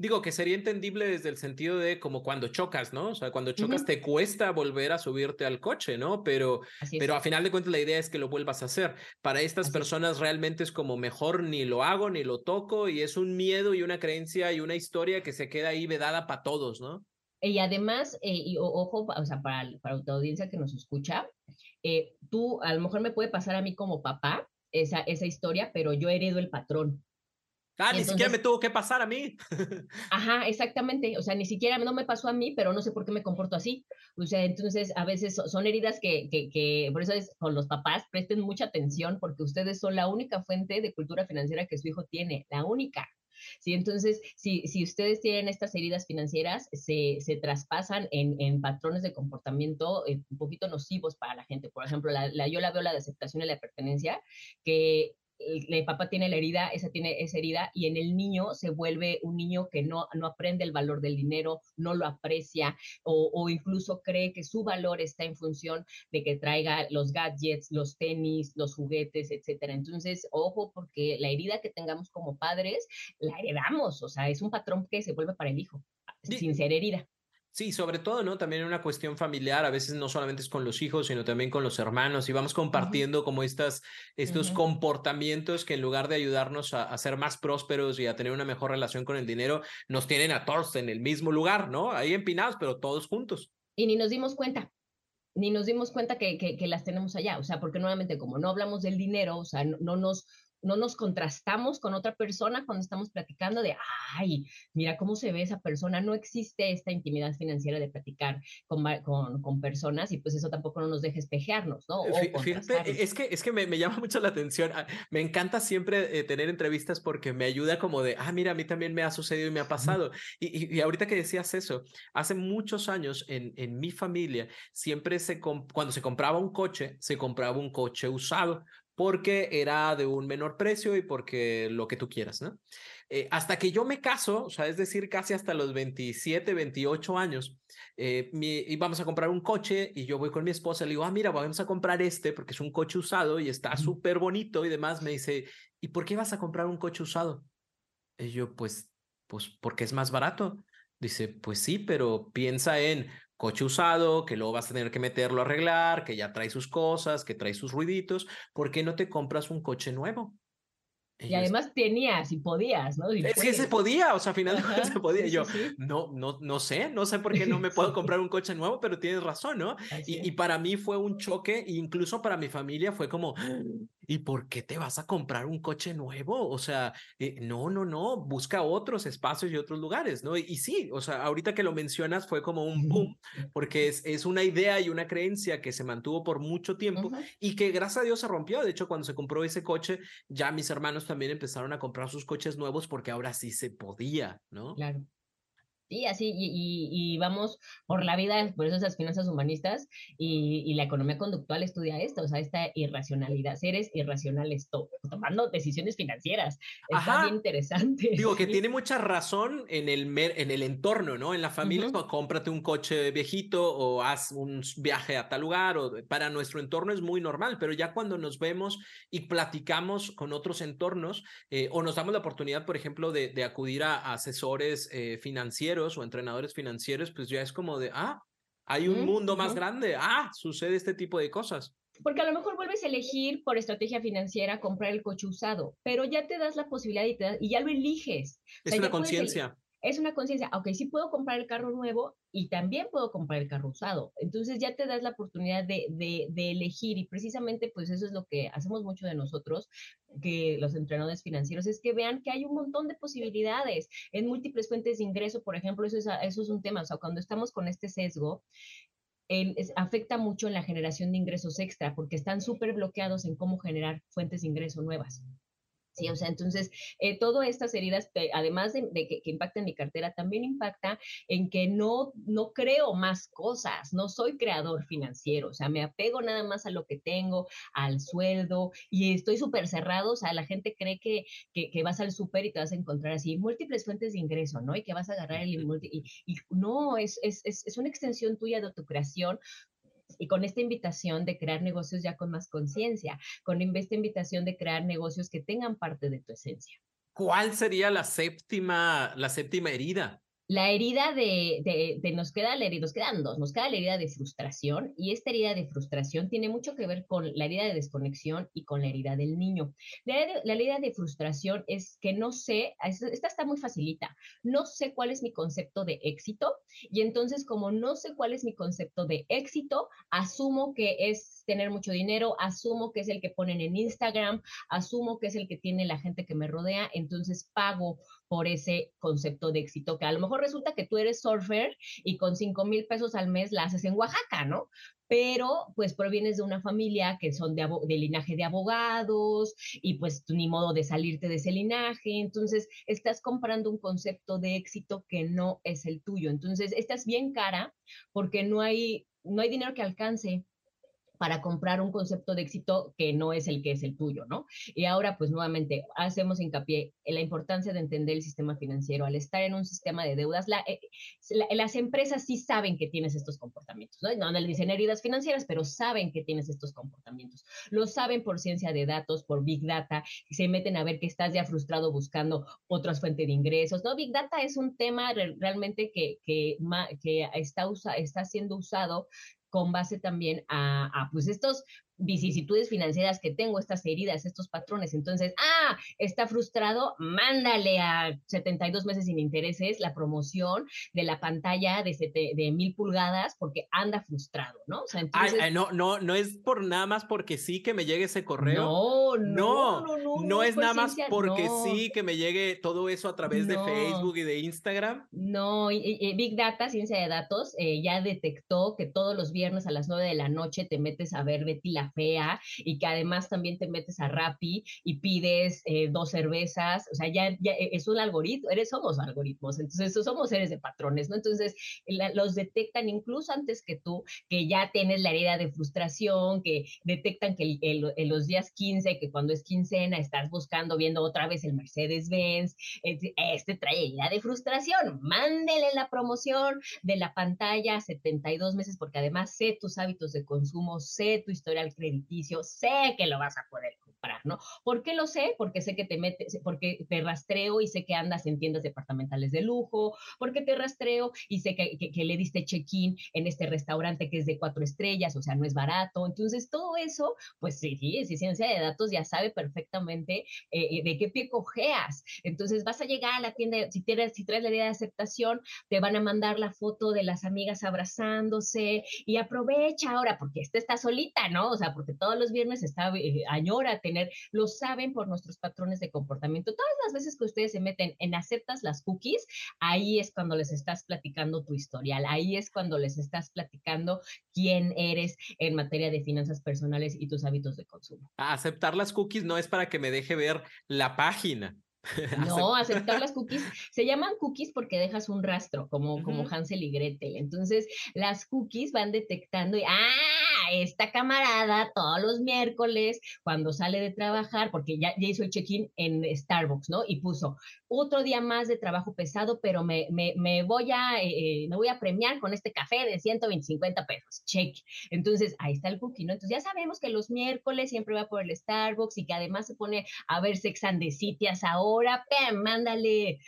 Digo que sería entendible desde el sentido de como cuando chocas, ¿no? O sea, cuando chocas te cuesta volver a subirte al coche, ¿no? Pero, pero a final de cuentas la idea es que lo vuelvas a hacer. Para estas personas realmente es como mejor ni lo hago ni lo toco y es un miedo y una creencia y una historia que se queda ahí vedada para todos, ¿no? Y además, eh, y ojo, o sea, para, para tu audiencia que nos escucha, eh, tú a lo mejor me puede pasar a mí como papá esa, esa historia, pero yo heredo el patrón. Ah, ni siquiera me tuvo que pasar a mí. Ajá, exactamente. O sea, ni siquiera no me pasó a mí, pero no sé por qué me comporto así. O sea, entonces a veces son heridas que, que, que, por eso es con los papás, presten mucha atención porque ustedes son la única fuente de cultura financiera que su hijo tiene, la única. Sí, entonces, si, si ustedes tienen estas heridas financieras, se, se traspasan en, en, patrones de comportamiento eh, un poquito nocivos para la gente. Por ejemplo, la, la, yo la veo la de aceptación y la pertenencia, que el, papá tiene la herida, esa tiene esa herida, y en el niño se vuelve un niño que no, no aprende el valor del dinero, no lo aprecia, o, o, incluso cree que su valor está en función de que traiga los gadgets, los tenis, los juguetes, etcétera. Entonces, ojo, porque la herida que tengamos como padres, la heredamos, o sea, es un patrón que se vuelve para el hijo, sin ser herida. Sí, sobre todo, ¿no? También una cuestión familiar, a veces no solamente es con los hijos, sino también con los hermanos, y vamos compartiendo como estas, estos comportamientos que en lugar de ayudarnos a, ser más prósperos y a tener una mejor relación con el dinero, nos tienen a todos en el mismo lugar, ¿no? Ahí empinados, pero todos juntos. Y ni nos dimos cuenta, ni nos dimos cuenta que, que, las tenemos allá, o sea, porque nuevamente como no hablamos del dinero, o sea, no, nos no nos contrastamos con otra persona cuando estamos platicando de, ay, mira cómo se ve esa persona. No existe esta intimidad financiera de platicar con, con, con personas y pues eso tampoco no nos deja espejearnos, ¿no? Fíjate, es que, es que me, me, llama mucho la atención. Ah, me encanta siempre eh, tener entrevistas porque me ayuda como de, ah, mira, a mí también me ha sucedido y me ha pasado. Y, y, ahorita que decías eso, hace muchos años en, en mi familia, siempre se, cuando se compraba un coche, se compraba un coche usado porque era de un menor precio y porque lo que tú quieras, ¿no? Eh, hasta que yo me caso, o sea, es decir, casi hasta los 27, 28 años, eh, íbamos a comprar un coche y yo voy con mi esposa y le digo, ah, mira, vamos a comprar este porque es un coche usado y está súper bonito y demás. Me dice, ¿y por qué vas a comprar un coche usado? Y yo, pues, pues porque es más barato. Dice, pues sí, pero piensa en coche usado, que luego vas a tener que meterlo a arreglar, que ya trae sus cosas, que trae sus ruiditos, ¿por qué no te compras un coche nuevo? Y además tenías y podías, ¿no? es que se podía, o sea, al final se podía. yo, no, no, no sé, no sé por qué no me puedo comprar un coche nuevo, pero tienes razón, ¿no? Y, y, para mí fue un choque, incluso para mi familia fue como, ¿y por qué te vas a comprar un coche nuevo? O sea, eh, no, no, no, busca otros espacios y otros lugares, ¿no? Y, sí, o sea, ahorita que lo mencionas fue como un boom, porque es, es una idea y una creencia que se mantuvo por mucho tiempo y que gracias a Dios se rompió. De hecho, cuando se compró ese coche, ya mis hermanos también empezaron a comprar sus coches nuevos porque ahora sí se podía, ¿no? Claro. Sí, así, y, vamos por la vida, por eso esas finanzas humanistas y, la economía conductual estudia esto, o sea, esta irracionalidad, seres irracionales, tomando decisiones financieras. Está bien interesante. Digo que tiene mucha razón en el, en el entorno, ¿no? En la familia, cómprate un coche viejito o haz un viaje a tal lugar, o para nuestro entorno es muy normal, pero ya cuando nos vemos y platicamos con otros entornos, eh, o nos damos la oportunidad, por ejemplo, de, de acudir a asesores eh, financieros, o entrenadores financieros, pues ya es como de, ah, hay un mundo más grande, ah, sucede este tipo de cosas. Porque a lo mejor vuelves a elegir por estrategia financiera comprar el coche usado, pero ya te das la posibilidad y, y ya lo eliges. Es una conciencia es una conciencia, ok, sí puedo comprar el carro nuevo y también puedo comprar el carro usado. Entonces ya te das la oportunidad de, de, elegir y precisamente pues eso es lo que hacemos mucho de nosotros, que los entrenadores financieros, es que vean que hay un montón de posibilidades en múltiples fuentes de ingreso, por ejemplo, eso es, eso es un tema, o sea, cuando estamos con este sesgo, afecta mucho en la generación de ingresos extra porque están súper bloqueados en cómo generar fuentes de ingreso nuevas. Sí, o sea, entonces, eh, todas estas heridas, además de, que, que, impactan mi cartera, también impacta en que no, no creo más cosas, no soy creador financiero, o sea, me apego nada más a lo que tengo, al sueldo, y estoy súper cerrado, o sea, la gente cree que, que, vas al súper y te vas a encontrar así múltiples fuentes de ingreso, ¿no? Y que vas a agarrar el... Y, y no, es, es, es, es una extensión tuya de tu creación, y con esta invitación de crear negocios ya con más conciencia, con esta invitación de crear negocios que tengan parte de tu esencia. ¿Cuál sería la séptima, la séptima herida? La herida de, nos queda la herida, nos quedan dos, nos queda la herida de frustración y esta herida de frustración tiene mucho que ver con la herida de desconexión y con la herida del niño. La, la herida de frustración es que no sé, esta está muy facilita, no sé cuál es mi concepto de éxito y entonces como no sé cuál es mi concepto de éxito, asumo que es tener mucho dinero, asumo que es el que ponen en Instagram, asumo que es el que tiene la gente que me rodea, entonces pago por ese concepto de éxito, que a lo mejor resulta que tú eres surfer y con 5 mil pesos al mes la haces en Oaxaca, ¿no? Pero pues provienes de una familia que son de, de linaje de abogados y pues ni modo de salirte de ese linaje, entonces estás comprando un concepto de éxito que no es el tuyo, entonces estás bien cara porque no hay, no hay dinero que alcance para comprar un concepto de éxito que no es el que es el tuyo, ¿no? Y ahora, pues nuevamente, hacemos hincapié en la importancia de entender el sistema financiero. Al estar en un sistema de deudas, eh, las empresas sí saben que tienes estos comportamientos, ¿no? No le dicen heridas financieras, pero saben que tienes estos comportamientos. Lo saben por ciencia de datos, por Big Data, y se meten a ver que estás ya frustrado buscando otras fuentes de ingresos, ¿no? Big Data es un tema realmente que, que, está, está siendo usado con base también a, pues estos vicisitudes financieras que tengo, estas heridas, estos patrones. Entonces, ah, está frustrado, mándale a 72 meses sin intereses la promoción de la pantalla de, de mil pulgadas porque anda frustrado, ¿no? O sea, entonces, no, no, no es por nada más porque sí que me llegue ese correo. No, No, no, no, no, no, es nada más porque sí que me llegue todo eso a través de Facebook y de Instagram. No, Big Data, ciencia de datos, eh, ya detectó que todos los viernes a las 9 de la noche te metes a ver Betty la Fea y que además también te metes a Rappi y pides eh, dos cervezas, o sea, ya, e, es un algoritmo, eres, somos algoritmos, entonces somos seres de patrones, ¿no? Entonces los detectan incluso antes que tú, que ya tienes la herida de frustración, que detectan que en los días 15, que cuando es quincena, estás buscando, viendo otra vez el Mercedes-Benz, este trae herida de frustración, mándele la promoción de la pantalla a 72 meses, porque además sé tus hábitos de consumo, sé tu historial crediticio, sé que lo vas a poder comprar, ¿no? ¿Por qué lo sé? Porque sé que te metes, porque te rastreo y sé que andas en tiendas departamentales de lujo, porque te rastreo y sé que, le diste check-in en este restaurante que es de cuatro estrellas, o sea, no es barato. Entonces, todo eso, pues sí, sí, ciencia de datos ya sabe perfectamente eh, de qué pie cojeas. Entonces, vas a llegar a la tienda, si, tienes, si traes la idea de aceptación, te van a mandar la foto de las amigas abrazándose y aprovecha ahora, porque esta está solita, ¿no? O sea, porque todos los viernes está, eh, añora tener, lo saben por nuestros patrones de comportamiento. Todas las veces que ustedes se meten en aceptas las cookies, ahí es cuando les estás platicando tu historial, ahí es cuando les estás platicando quién eres en materia de finanzas personales y tus hábitos de consumo. Aceptar las cookies no es para que me deje ver la página. No, aceptar las cookies. Se llaman cookies porque dejas un rastro, como, como Hansel y Gretel. Entonces, las cookies van detectando y, ah, esta camarada todos los miércoles, cuando sale de trabajar, porque ya, hizo el check-in en Starbucks, ¿no? Y puso, otro día más de trabajo pesado, pero me, me, voy, a, eh, me voy a premiar con este café de 125 pesos. Check. Entonces, ahí está el cookie, ¿no? Entonces, ya sabemos que los miércoles siempre va por el Starbucks y que además se pone a ver Sex ahora, ¡pam! Mándale.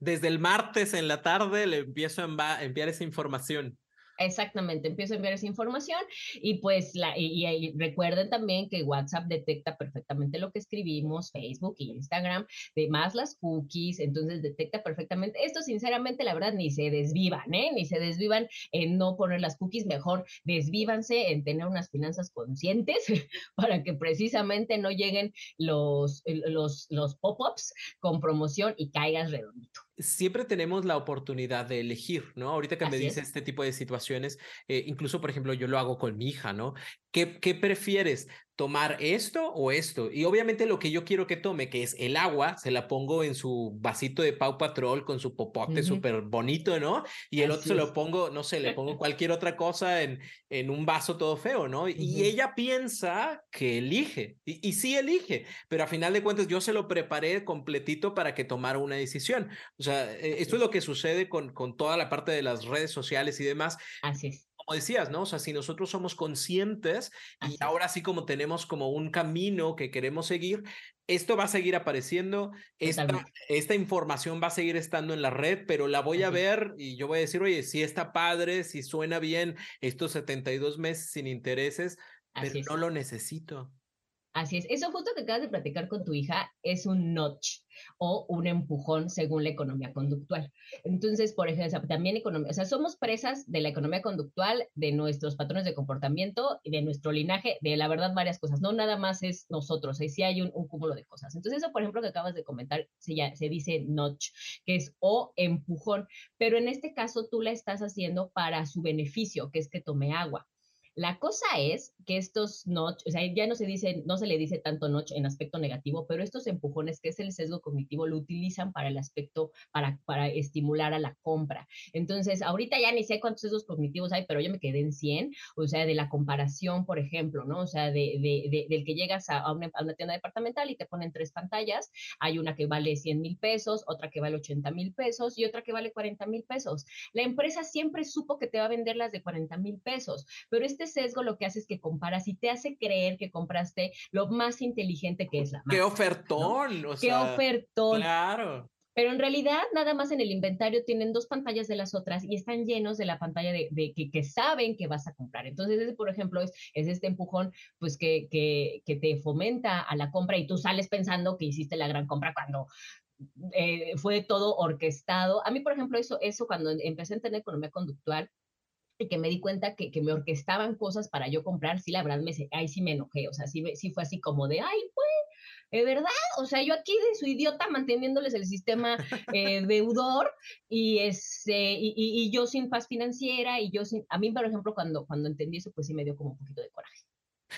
Desde el martes en la tarde le empiezo a enviar esa información. Exactamente, empiezo a enviar esa información y pues la, y, recuerden también que WhatsApp detecta perfectamente lo que escribimos, Facebook y Instagram, de más las cookies, entonces detecta perfectamente. Esto sinceramente, la verdad, ni se desvivan, ¿eh? Ni se desvivan en no poner las cookies, mejor desvívanse en tener unas finanzas conscientes para que precisamente no lleguen los, los, los pop-ups con promoción y caigas redondito siempre tenemos la oportunidad de elegir, ¿no? Ahorita que me dice este tipo de situaciones, eh, incluso, por ejemplo, yo lo hago con mi hija, ¿no? ¿Qué, ¿Qué prefieres? Tomar esto o esto. Y obviamente lo que yo quiero que tome, que es el agua, se la pongo en su vasito de Pau Patrol con su popote súper bonito, ¿no? Y el otro se lo pongo, no sé, le pongo cualquier otra cosa en, en un vaso todo feo, ¿no? Y ella piensa que elige, y, y, sí elige, pero a final de cuentas yo se lo preparé completito para que tomara una decisión. O sea, e, esto es lo que sucede con, con toda la parte de las redes sociales y demás. Así es decías, ¿no? O sea, si nosotros somos conscientes y ahora sí como tenemos como un camino que queremos seguir, esto va a seguir apareciendo, esta, esta, información va a seguir estando en la red, pero la voy a ver y yo voy a decir, oye, si está padre, si suena bien estos 72 meses sin intereses, pero no lo necesito. Así es. Eso justo que acabas de platicar con tu hija es un notch o un empujón según la economía conductual. Entonces, por ejemplo, también economía, o sea, somos presas de la economía conductual, de nuestros patrones de comportamiento, de nuestro linaje, de la verdad varias cosas. No nada más es nosotros, ahí sí hay un, cúmulo de cosas. Entonces, eso, por ejemplo, que acabas de comentar, se, ya, se dice notch, que es o empujón, pero en este caso tú la estás haciendo para su beneficio, que es que tome agua. La cosa es que estos notch, o sea, ya no se dice, no se le dice tanto notch en aspecto negativo, pero estos empujones, que es el sesgo cognitivo, lo utilizan para el aspecto, para, para estimular a la compra. Entonces, ahorita ya ni sé cuántos sesgos cognitivos hay, pero yo me quedé en 100, o sea, de la comparación, por ejemplo, ¿no? O sea, de, de, del que llegas a una, a una, tienda departamental y te ponen tres pantallas, hay una que vale 100 mil pesos, otra que vale 80 mil pesos y otra que vale 40 mil pesos. La empresa siempre supo que te va a vender las de 40 mil pesos, pero este sesgo lo que hace es que comparas y te hace creer que compraste lo más inteligente que es la marca. ¡Qué ofertón! ¡Qué ofertón! Claro. Pero en realidad, nada más en el inventario tienen dos pantallas de las otras y están llenos de la pantalla de, que, que, saben que vas a comprar. Entonces, ese, por ejemplo, es, es este empujón, pues que, que, que, te fomenta a la compra y tú sales pensando que hiciste la gran compra cuando eh, fue todo orquestado. A mí, por ejemplo, eso, eso cuando empecé a tener economía conductual, y que me di cuenta que, que, me orquestaban cosas para yo comprar, sí, la verdad, me, ahí sí me enojé, o sea, sí, sí fue así como de, ay, pues, ¿de verdad? O sea, yo aquí de su idiota manteniéndoles el sistema eh, deudor y, y, y, yo sin paz financiera y yo sin... A mí, por ejemplo, cuando, cuando entendí eso, pues sí me dio como un poquito de coraje.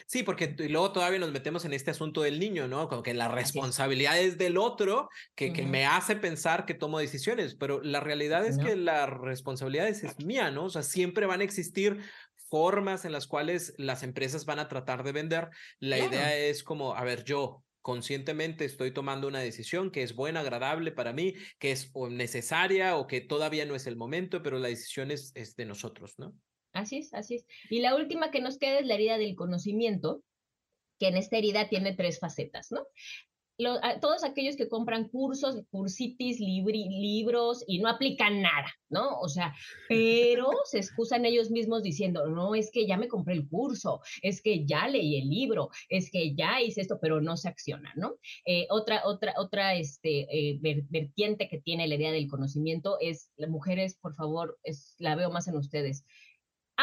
Sí, porque y luego todavía nos metemos en este asunto del niño, ¿no? Como que la responsabilidad es del otro que, que me hace pensar que tomo decisiones, pero la realidad es que la responsabilidad es, mía, ¿no? O sea, siempre van a existir formas en las cuales las empresas van a tratar de vender. La idea es como, a ver, yo conscientemente estoy tomando una decisión que es buena, agradable para mí, que es necesaria o que todavía no es el momento, pero la decisión es, es de nosotros, ¿no? Así es, así es. Y la última que nos queda es la herida del conocimiento, que en esta herida tiene tres facetas, ¿no? todos aquellos que compran cursos, cursitis, libros y no aplican nada, ¿no? O sea, pero se excusan ellos mismos diciendo, no, es que ya me compré el curso, es que ya leí el libro, es que ya hice esto, pero no se acciona, ¿no? Eh, otra, otra, otra este, eh, vertiente que tiene la idea del conocimiento es, las mujeres, por favor, es, la veo más en ustedes.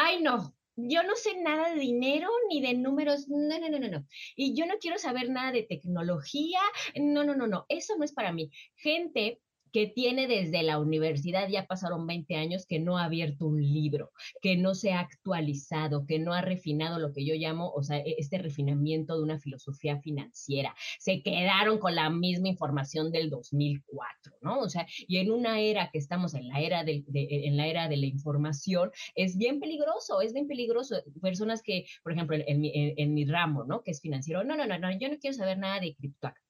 Ay, no, yo no sé nada de dinero ni de números, no, no, no, no, no. Y yo no quiero saber nada de tecnología, no, no, no, no, eso no es para mí. Gente que tiene desde la universidad, ya pasaron 20 años, que no ha abierto un libro, que no se ha actualizado, que no ha refinado lo que yo llamo, o sea, e-, este refinamiento de una filosofía financiera. Se quedaron con la misma información del 2004, ¿no? O sea, y en una era que estamos en la era de, en la era de la información, es bien peligroso, es bien peligroso. Personas que, por ejemplo, en, mi, ramo, ¿no? Que es financiero, no, no, no, no, yo no quiero saber nada de criptoactivos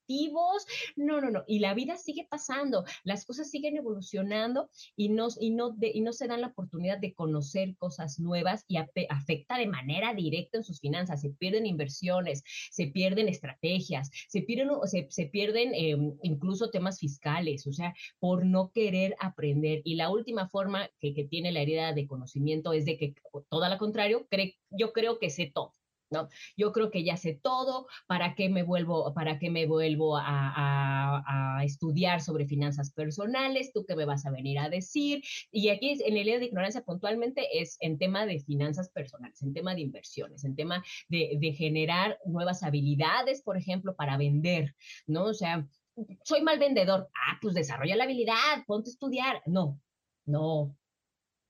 no, no, no. Y la vida sigue pasando, las cosas siguen evolucionando y no, y no, y no se dan la oportunidad de conocer cosas nuevas y afecta de manera directa en sus finanzas. Se pierden inversiones, se pierden estrategias, se pierden, se, pierden em, incluso temas fiscales, o sea, por no querer aprender. Y la última forma que, que tiene la herida de conocimiento es de que, todo lo contrario, cree, yo creo que sé todo. ¿No? Yo creo que ya sé todo, ¿para qué me vuelvo, para qué me vuelvo a, estudiar sobre finanzas personales? ¿Tú qué me vas a venir a decir? Y aquí en el área de ignorancia puntualmente es en tema de finanzas personales, en tema de inversiones, en tema de, de generar nuevas habilidades, por ejemplo, para vender, ¿no? O sea, soy mal vendedor. Ah, pues desarrolla la habilidad, ponte a estudiar. No, no,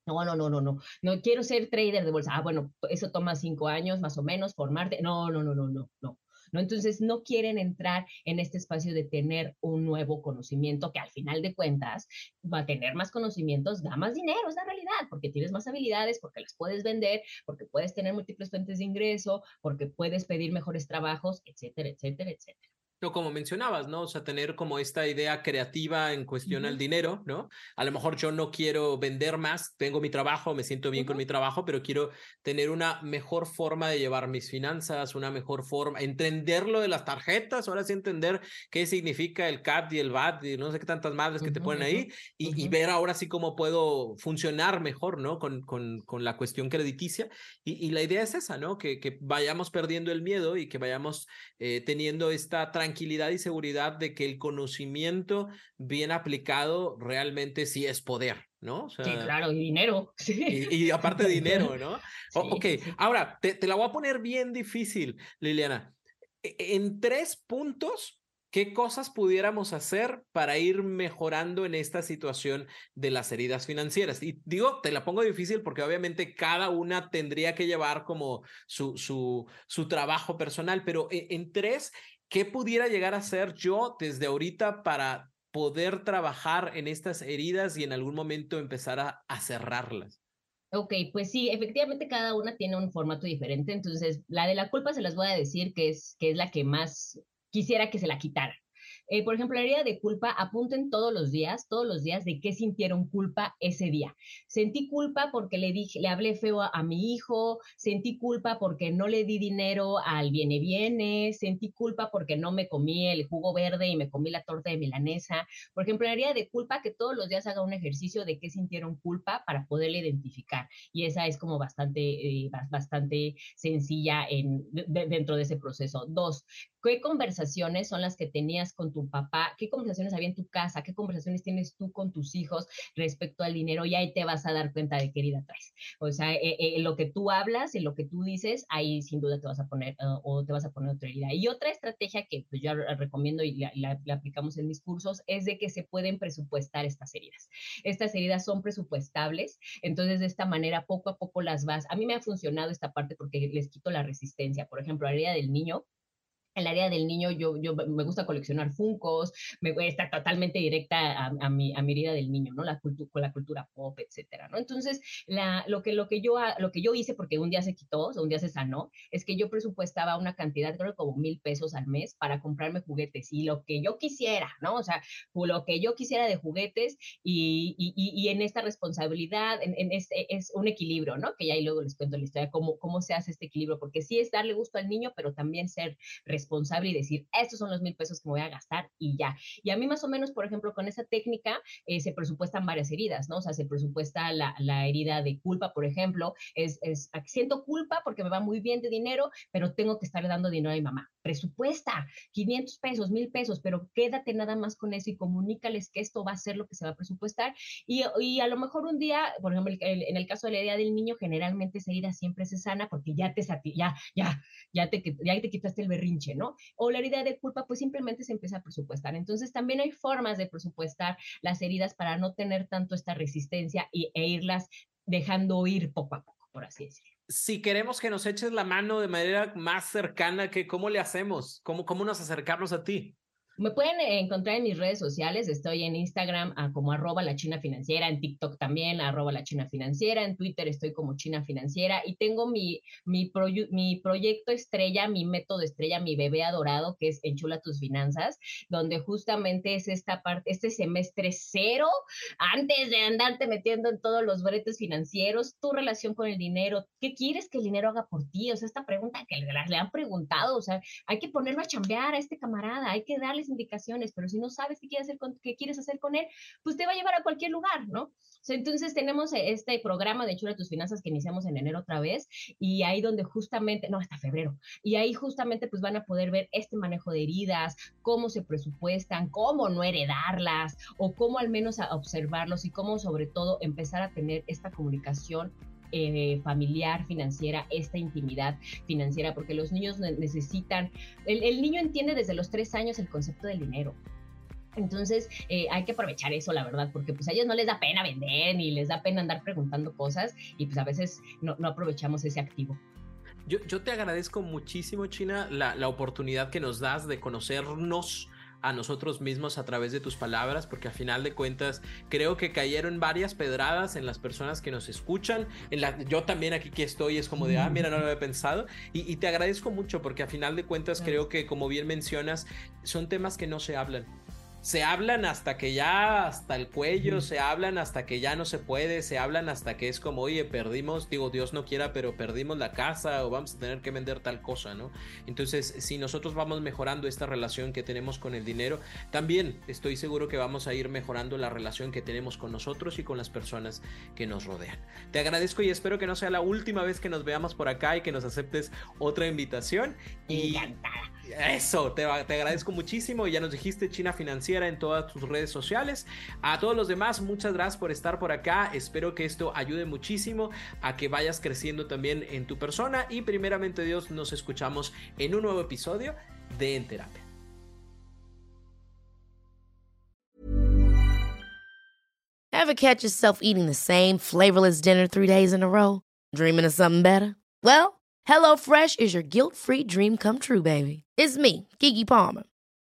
no, no, no, no, no. No quiero ser trader de bolsa. Ah, bueno, eso toma cinco años más o menos, formarte. No, no, no, no, no, no. ¿no? Entonces, no quieren entrar en este espacio de tener un nuevo conocimiento que al final de cuentas va a tener más conocimientos, da más dinero, es la realidad, porque tienes más habilidades, porque las puedes vender, porque puedes tener múltiples fuentes de ingreso, porque puedes pedir mejores trabajos, etcétera, etcétera, etcétera. No, como mencionabas, ¿no? O sea, tener como esta idea creativa en cuestión al dinero, ¿no? A lo mejor yo no quiero vender más, tengo mi trabajo, me siento bien con mi trabajo, pero quiero tener una mejor forma de llevar mis finanzas, una mejor forma, entender lo de las tarjetas, ahora sí entender qué significa el CAT y el VAT y no sé qué tantas madres que te ponen ahí y, ver ahora sí cómo puedo funcionar mejor, ¿no? Con, con, con la cuestión crediticia. Y, y, la idea es esa, ¿no? Que, que vayamos perdiendo el miedo y que vayamos eh, teniendo esta tranquilidad tranquilidad y seguridad de que el conocimiento bien aplicado realmente sí es poder, ¿no? sí, claro, y dinero. Y, aparte dinero, ¿no? ok, ahora te, te la voy a poner bien difícil, Liliana. E, en tres puntos, ¿Qué cosas pudiéramos hacer para ir mejorando en esta situación de las heridas financieras? Y digo, te la pongo difícil porque obviamente cada una tendría que llevar como su, su, su trabajo personal, pero e, en tres, ¿qué pudiera llegar a ser yo desde ahorita para poder trabajar en estas heridas y en algún momento empezar a, cerrarlas? Ok, pues sí, efectivamente cada una tiene un formato diferente, entonces la de la culpa se las voy a decir que es, que es la que más quisiera que se la quitara. Eh, por ejemplo, la herida de culpa, apunten todos los días, todos los días de qué sintieron culpa ese día. Sentí culpa porque le dije, le hablé feo a, mi hijo, sentí culpa porque no le di dinero al viene viene, sentí culpa porque no me comí el jugo verde y me comí la torta de milanesa. Por ejemplo, la herida de culpa, que todos los días haga un ejercicio de qué sintieron culpa para poderle identificar. Y esa es como bastante, eh, bastante sencilla en, dentro de ese proceso. Dos, ¿qué conversaciones son las que tenías con tu tu papá, qué conversaciones había en tu casa, qué conversaciones tienes tú con tus hijos respecto al dinero y ahí te vas a dar cuenta de qué herida traes. O sea, eh, eh, lo que tú hablas y lo que tú dices, ahí sin duda te vas a poner uh, o te vas a poner otra herida. Y otra estrategia que pues, yo recomiendo y la, la aplicamos en mis cursos es de que se pueden presupuestar estas heridas. Estas heridas son presupuestables, entonces de esta manera poco a poco las vas. A mí me ha funcionado esta parte porque les quito la resistencia. Por ejemplo, la herida del niño, el área del niño, yo, yo me gusta coleccionar funcos, me está totalmente directa a, mi, a mi herida del niño, ¿no? La cultura, con la cultura pop, etcétera, ¿no? Entonces, la, lo, que, lo, que yo, lo que yo hice, porque un día se quitó, o un día se sanó, es que yo presupuestaba una cantidad, creo como mil pesos al mes para comprarme juguetes y lo que yo quisiera, ¿no? O sea, lo que yo quisiera de juguetes y, y, y en esta responsabilidad, en, en este, es un equilibrio, ¿no? Que ya ahí luego les cuento la historia, cómo, cómo se hace este equilibrio, porque sí es darle gusto al niño, pero también ser responsable responsable y decir, estos son los mil pesos que me voy a gastar y ya. Y a mí más o menos, por ejemplo, con esa técnica eh, se presupuestan varias heridas, ¿no? O sea, se presupuesta la, la herida de culpa, por ejemplo, es, es, siento culpa porque me va muy bien de dinero, pero tengo que estarle dando dinero a mi mamá. Presupuesta 500 pesos, mil pesos, pero quédate nada más con eso y comunícales que esto va a ser lo que se va a presupuestar. Y, y a lo mejor un día, por ejemplo, en el caso de la herida del niño, generalmente esa herida siempre se sana porque ya te, ya, ya, ya te, ya te quitaste el berrinche. O la herida de culpa, pues simplemente se empieza a presupuestar. Entonces también hay formas de presupuestar las heridas para no tener tanto esta resistencia y, e irlas dejando ir poco a poco, por así decirlo. Si queremos que nos eches la mano de manera más cercana, ¿cómo le hacemos? ¿Cómo, cómo nos acercamos a ti? Me pueden encontrar en mis redes sociales, estoy en Instagram ah, como arroba la China Financiera, en TikTok también arroba la China Financiera, en Twitter estoy como China Financiera y tengo mi, mi, mi proyecto estrella, mi método estrella, mi bebé adorado, que es Enchula tus finanzas, donde justamente es esta parte, este semestre cero, antes de andarte metiendo en todos los bretes financieros, tu relación con el dinero, ¿qué quieres que el dinero haga por ti? O sea, esta pregunta que le, le han preguntado, o sea, hay que ponerlo a chambear a este camarada, hay que indicaciones, pero si no sabes qué quieres hacer con, qué quieres hacer con él, pues te va a llevar a cualquier lugar, ¿no? entonces tenemos este programa de Chura tus finanzas que iniciamos en enero otra vez y ahí donde justamente, no, hasta febrero, y ahí justamente pues van a poder ver este manejo de heridas, cómo se presupuestan, cómo no heredarlas o cómo al menos observarlos y cómo sobre todo empezar a tener esta comunicación eh, familiar, financiera, esta intimidad financiera, porque los niños necesitan, el, niño entiende desde los tres años el concepto del dinero. Entonces eh, hay que aprovechar eso, la verdad, porque pues a ellos no les da pena vender ni les da pena andar preguntando cosas y pues a veces no, aprovechamos ese activo. Yo, yo, te agradezco muchísimo, China, la, la oportunidad que nos das de conocernos a nosotros mismos a través de tus palabras, porque a final de cuentas creo que cayeron varias pedradas en las personas que nos escuchan. En la, yo también aquí que estoy es como de, ah, mira, no lo había pensado. Y, y te agradezco mucho porque a final de cuentas creo que, como bien mencionas, son temas que no se hablan se hablan hasta que ya hasta el cuello, se hablan hasta que ya no se puede, se hablan hasta que es como, oye, perdimos, digo, Dios no quiera, pero perdimos la casa o vamos a tener que vender tal cosa, ¿no? Entonces, si nosotros vamos mejorando esta relación que tenemos con el dinero, también estoy seguro que vamos a ir mejorando la relación que tenemos con nosotros y con las personas que nos rodean. Te agradezco y espero que no sea la última vez que nos veamos por acá y que nos aceptes otra invitación. Y Encantada. Eso, te, te agradezco muchísimo. Ya nos dijiste China Financiera en todas tus redes sociales. A todos los demás, muchas gracias por estar por acá. Espero que esto ayude muchísimo a que vayas creciendo también en tu persona. Y primeramente Dios, nos escuchamos en un nuevo episodio de En Terapia. Ever catch yourself eating the same flavorless dinner three days in a row? Dreaming of something better? Well, HelloFresh is your guilt-free dream come true, baby. It's me, Kiki Palmer.